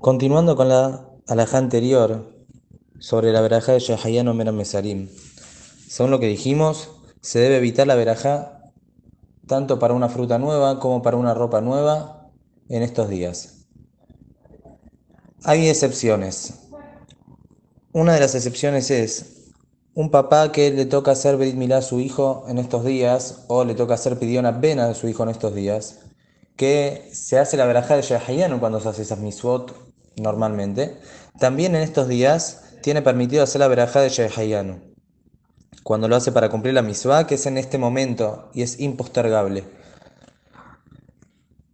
Continuando con la alhaja anterior sobre la veraja de Shahayano Mera Mesarim. Según lo que dijimos, se debe evitar la veraja tanto para una fruta nueva como para una ropa nueva en estos días. Hay excepciones. Una de las excepciones es un papá que le toca hacer Brit Milá a su hijo en estos días o le toca hacer pidiona pena a su hijo en estos días que se hace la verajá de Shahayanu cuando se hace esas normalmente. También en estos días tiene permitido hacer la verajá de Shahayanu. Cuando lo hace para cumplir la misvá, que es en este momento y es impostergable.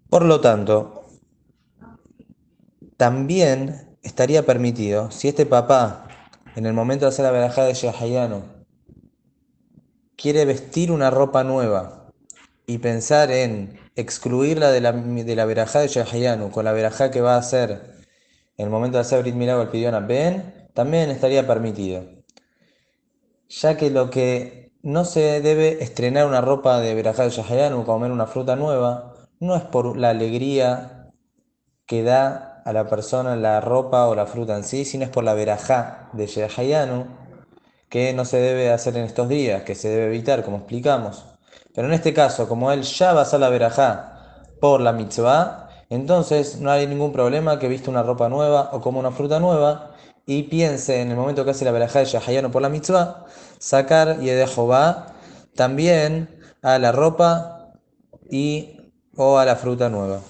Por lo tanto, también estaría permitido, si este papá, en el momento de hacer la verajá de Shahayanu, quiere vestir una ropa nueva y pensar en excluirla de la, de la verajá de Shahayanu con la verajá que va a hacer en el momento de hacer Brit Milá o el pidión a Ben, también estaría permitido. Ya que lo que no se debe estrenar una ropa de verajá de o comer una fruta nueva, no es por la alegría que da a la persona la ropa o la fruta en sí, sino es por la verajá de Shahayanu, que no se debe hacer en estos días, que se debe evitar, como explicamos. Pero en este caso, como él ya va a la verajá por la mitzvah, entonces no hay ningún problema que viste una ropa nueva o como una fruta nueva y piense en el momento que hace la verajá de Shahayano por la mitzvah, sacar y de Jehová también a la ropa y o a la fruta nueva.